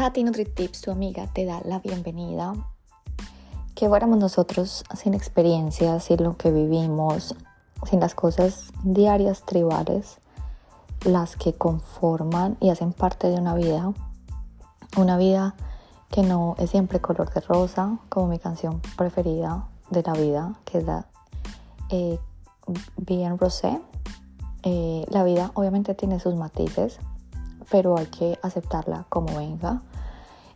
Tati NutriTips, tu amiga, te da la bienvenida. Que fuéramos nosotros sin experiencia, sin lo que vivimos, sin las cosas diarias tribales, las que conforman y hacen parte de una vida. Una vida que no es siempre color de rosa, como mi canción preferida de la vida, que es la eh, Bien Rosé. Eh, la vida obviamente tiene sus matices, pero hay que aceptarla como venga.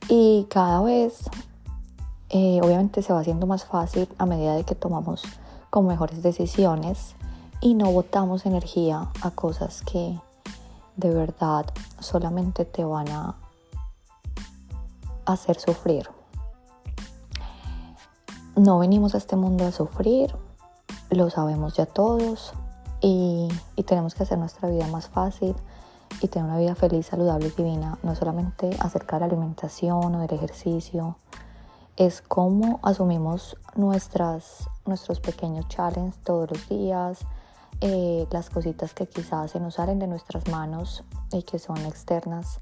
Y cada vez, eh, obviamente, se va haciendo más fácil a medida de que tomamos con mejores decisiones y no botamos energía a cosas que de verdad solamente te van a hacer sufrir. No venimos a este mundo a sufrir, lo sabemos ya todos y, y tenemos que hacer nuestra vida más fácil y tener una vida feliz, saludable y divina, no solamente acerca de la alimentación o del ejercicio, es cómo asumimos nuestras, nuestros pequeños challenges todos los días, eh, las cositas que quizás se nos salen de nuestras manos y que son externas,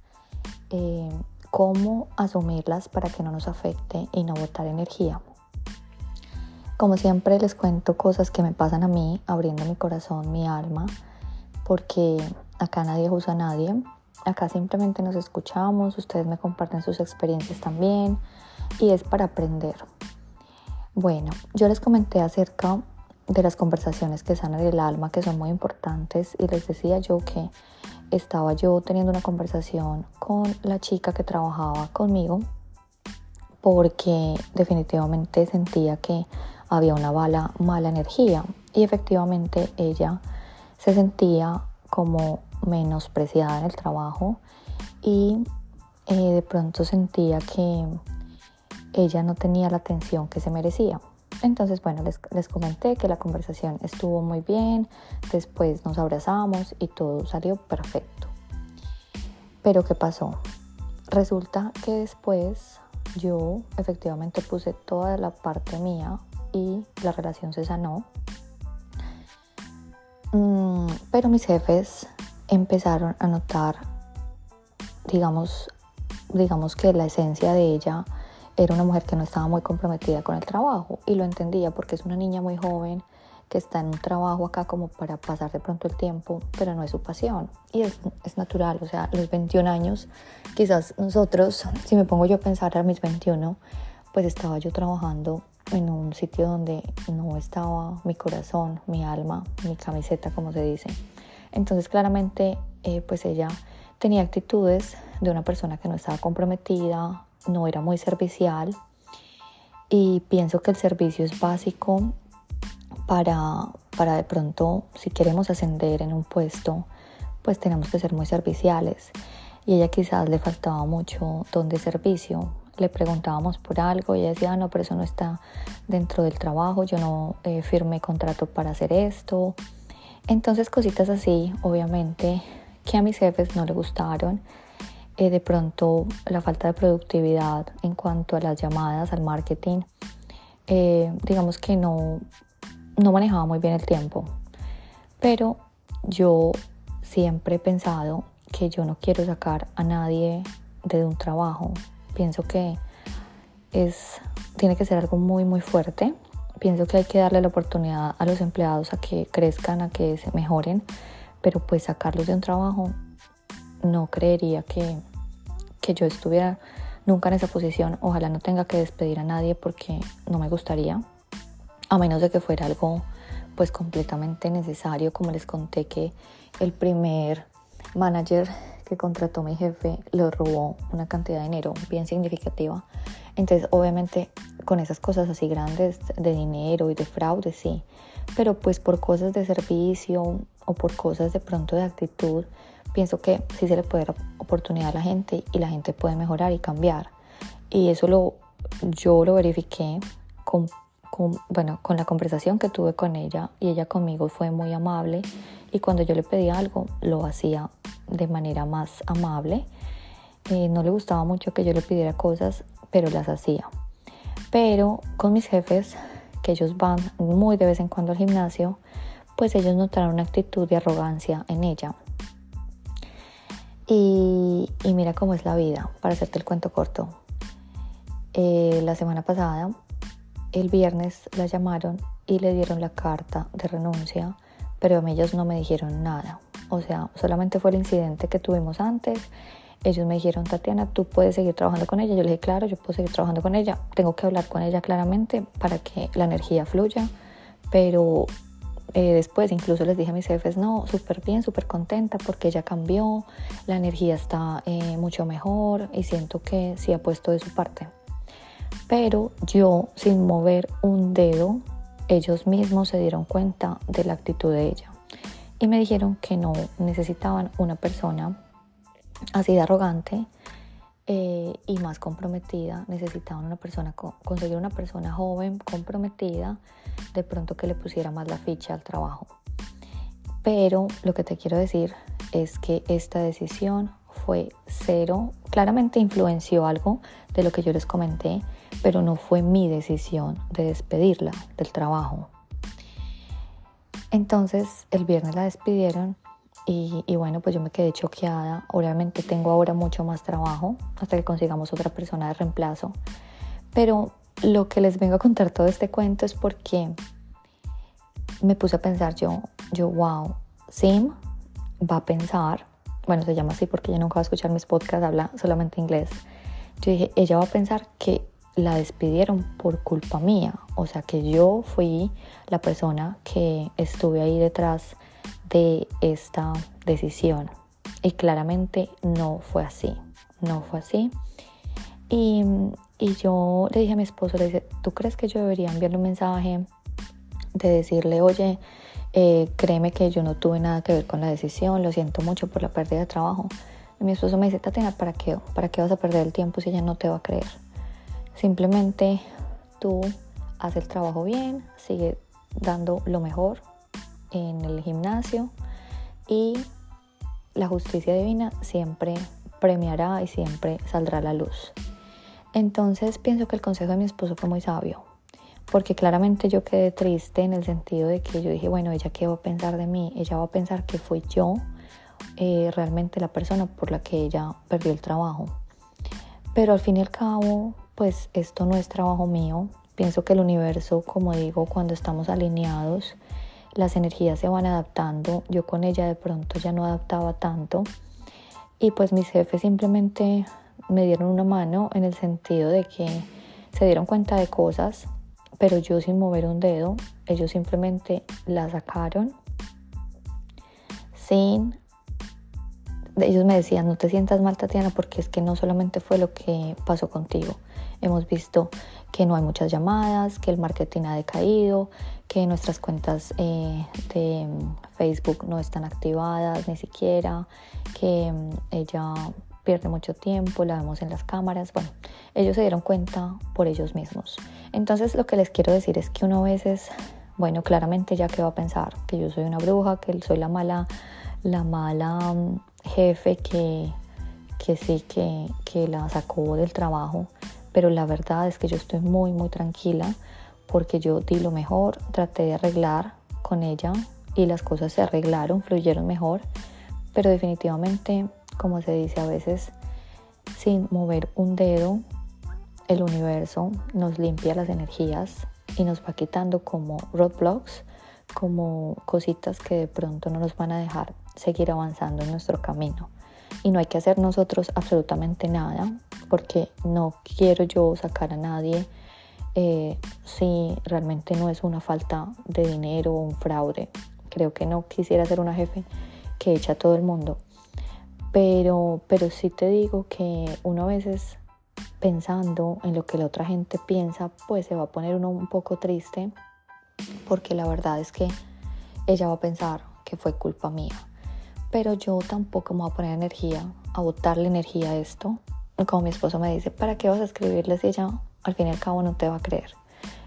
eh, cómo asumirlas para que no nos afecte y no botar energía. Como siempre les cuento cosas que me pasan a mí, abriendo mi corazón, mi alma, porque Acá nadie usa a nadie. Acá simplemente nos escuchamos, ustedes me comparten sus experiencias también y es para aprender. Bueno, yo les comenté acerca de las conversaciones que sanan el alma, que son muy importantes, y les decía yo que estaba yo teniendo una conversación con la chica que trabajaba conmigo porque definitivamente sentía que había una mala, mala energía y efectivamente ella se sentía como menospreciada en el trabajo y eh, de pronto sentía que ella no tenía la atención que se merecía. Entonces, bueno, les, les, comenté que la conversación estuvo muy bien, después nos abrazamos y todo salió perfecto. Pero ¿qué pasó? Resulta que después yo efectivamente puse toda la parte mía y la relación se sanó. Mm, pero mis jefes empezaron a notar, digamos, digamos que la esencia de ella era una mujer que no estaba muy comprometida con el trabajo y lo entendía porque es una niña muy joven que está en un trabajo acá como para pasar de pronto el tiempo, pero no es su pasión y es, es natural, o sea, los 21 años, quizás nosotros, si me pongo yo a pensar a mis 21, pues estaba yo trabajando en un sitio donde no estaba mi corazón, mi alma, mi camiseta, como se dice. Entonces claramente eh, pues ella tenía actitudes de una persona que no estaba comprometida, no era muy servicial. Y pienso que el servicio es básico para, para de pronto si queremos ascender en un puesto pues tenemos que ser muy serviciales. Y ella quizás le faltaba mucho don de servicio. Le preguntábamos por algo y ella decía, ah, no, pero eso no está dentro del trabajo, yo no eh, firmé contrato para hacer esto, entonces cositas así, obviamente, que a mis jefes no le gustaron. Eh, de pronto la falta de productividad en cuanto a las llamadas, al marketing, eh, digamos que no, no manejaba muy bien el tiempo. Pero yo siempre he pensado que yo no quiero sacar a nadie de un trabajo. Pienso que es, tiene que ser algo muy, muy fuerte pienso que hay que darle la oportunidad a los empleados a que crezcan, a que se mejoren, pero pues sacarlos de un trabajo no creería que, que yo estuviera nunca en esa posición. Ojalá no tenga que despedir a nadie porque no me gustaría, a menos de que fuera algo pues completamente necesario, como les conté que el primer manager que contrató mi jefe lo robó una cantidad de dinero bien significativa. Entonces, obviamente, con esas cosas así grandes de dinero y de fraude, sí. Pero pues por cosas de servicio o por cosas de pronto de actitud, pienso que sí se le puede dar oportunidad a la gente y la gente puede mejorar y cambiar. Y eso lo, yo lo verifiqué con, con, bueno, con la conversación que tuve con ella y ella conmigo fue muy amable y cuando yo le pedí algo lo hacía de manera más amable. Eh, no le gustaba mucho que yo le pidiera cosas, pero las hacía. Pero con mis jefes, que ellos van muy de vez en cuando al gimnasio, pues ellos notaron una actitud de arrogancia en ella. Y, mira cómo es la vida, para hacerte el cuento corto. Eh, la semana pasada, el viernes, la llamaron y le dieron la carta de renuncia, pero ellos no me dijeron nada. O sea, solamente fue el incidente que tuvimos antes. Ellos me dijeron, Tatiana, tú puedes seguir trabajando con ella. Yo le dije, claro, yo puedo seguir trabajando con ella. Tengo que hablar con ella claramente para que la energía fluya. Pero eh, después incluso les dije a mis jefes, no, súper bien, súper contenta porque ella cambió, la energía está eh, mucho mejor y siento que sí ha puesto de su parte. Pero yo, sin mover un dedo, ellos mismos se dieron cuenta de la actitud de ella y me dijeron que no necesitaban una persona así de arrogante eh, y más comprometida, necesitaban una persona, conseguir una persona joven, comprometida, de pronto que le pusiera más la ficha al trabajo. Pero lo que te quiero decir es que esta decisión fue cero, claramente influenció algo de lo que yo les comenté, pero no fue mi decisión de despedirla del trabajo. Entonces el viernes la despidieron y, bueno, pues yo me quedé choqueada. Obviamente tengo ahora mucho más trabajo hasta que consigamos otra persona de reemplazo. Pero lo que les vengo a contar todo este cuento es porque me puse a pensar yo, yo, wow, Sim va a pensar, bueno, se llama así porque ella nunca va a escuchar mis podcasts, habla solamente inglés. Yo dije, ella va a pensar que la despidieron por culpa mía, o sea que yo fui la persona que estuve ahí detrás de esta decisión y claramente no fue así, no fue así. Y, yo le dije a mi esposo, le dije, ¿tú crees que yo debería enviarle un mensaje de decirle, oye, eh, créeme que yo no tuve nada que ver con la decisión, lo siento mucho por la pérdida de trabajo? Y mi esposo me dice, Tatiana, ¿para qué? ¿Para qué vas a perder el tiempo si ella no te va a creer? Simplemente tú haces el trabajo bien, sigue dando lo mejor en el gimnasio y la justicia divina siempre premiará y siempre saldrá la luz. Entonces pienso que el consejo de mi esposo fue muy sabio, porque claramente yo quedé triste en el sentido de que yo dije, bueno, ella qué va a pensar de mí, ella va a pensar que fui yo eh, realmente la persona por la que ella perdió el trabajo. Pero al fin y al cabo, pues esto no es trabajo mío. Pienso que el universo, como digo, cuando estamos alineados, las energías se van adaptando. Yo con ella de pronto ya no adaptaba tanto. Y pues mis jefes simplemente me dieron una mano en el sentido de que se dieron cuenta de cosas, pero yo sin mover un dedo, ellos simplemente la sacaron sin ellos me decían, no te sientas mal Tatiana porque es que no solamente fue lo que pasó contigo. Hemos visto que no hay muchas llamadas, que el marketing ha decaído, que nuestras cuentas eh, de Facebook no están activadas ni siquiera, que mm, ella pierde mucho tiempo, la vemos en las cámaras. Bueno, ellos se dieron cuenta por ellos mismos. Entonces lo que les quiero decir es que uno a veces, bueno, claramente ya que va a pensar que yo soy una bruja, que soy la mala, la mala jefe que, que sí, que, que la sacó del trabajo, pero la verdad es que yo estoy muy, muy tranquila porque yo di lo mejor, traté de arreglar con ella y las cosas se arreglaron, fluyeron mejor, pero definitivamente, como se dice a veces, sin mover un dedo, el universo nos limpia las energías y nos va quitando como roadblocks, como cositas que de pronto no nos van a dejar seguir avanzando en nuestro camino. Y no hay que hacer nosotros absolutamente nada, porque no quiero yo sacar a nadie eh, si realmente no es una falta de dinero o un fraude. Creo que no quisiera ser una jefe que echa a todo el mundo. Pero, pero sí te digo que uno a veces pensando en lo que la otra gente piensa, pues se va a poner uno un poco triste, porque la verdad es que ella va a pensar que fue culpa mía pero yo tampoco me voy a poner energía, a botarle energía a esto. Como mi esposo me dice, ¿para qué vas a escribirle si ella al fin y al cabo no te va a creer?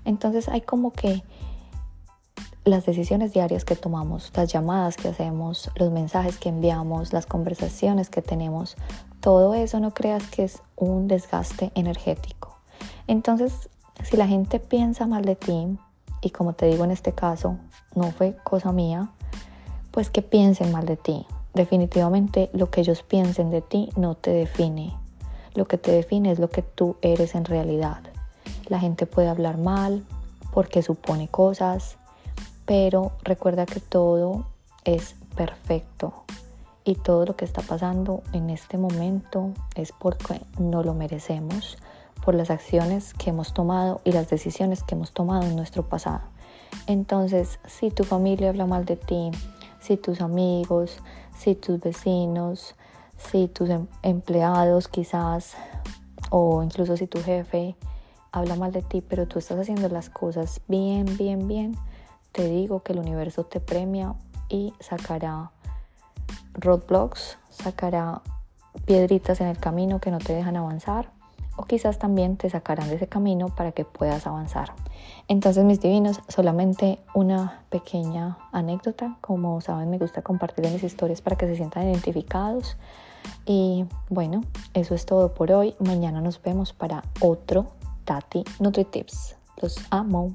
Entonces hay como que las decisiones diarias que tomamos, las llamadas que hacemos, los mensajes que enviamos, las conversaciones que tenemos, todo eso no creas que es un desgaste energético. Entonces, si la gente piensa mal de ti, y como te digo en este caso, no fue cosa mía, pues que piensen mal de ti, definitivamente lo que ellos piensen de ti no te define. Lo que te define es lo que tú eres en realidad. La gente puede hablar mal porque supone cosas, pero recuerda que todo es perfecto y todo lo que está pasando en este momento es porque no lo merecemos por las acciones que hemos tomado y las decisiones que hemos tomado en nuestro pasado. Entonces, si tu familia habla mal de ti, si tus amigos, si tus vecinos, si tus em-, empleados quizás, o incluso si tu jefe habla mal de ti, pero tú estás haciendo las cosas bien, bien, bien, te digo que el universo te premia y sacará roadblocks, sacará piedritas en el camino que no te dejan avanzar o quizás también te sacarán de ese camino para que puedas avanzar. Entonces, mis divinos, solamente una pequeña anécdota. Como saben, me gusta compartir mis historias para que se sientan identificados. Y bueno, eso es todo por hoy. Mañana nos vemos para otro Tati NutriTips. Los amo.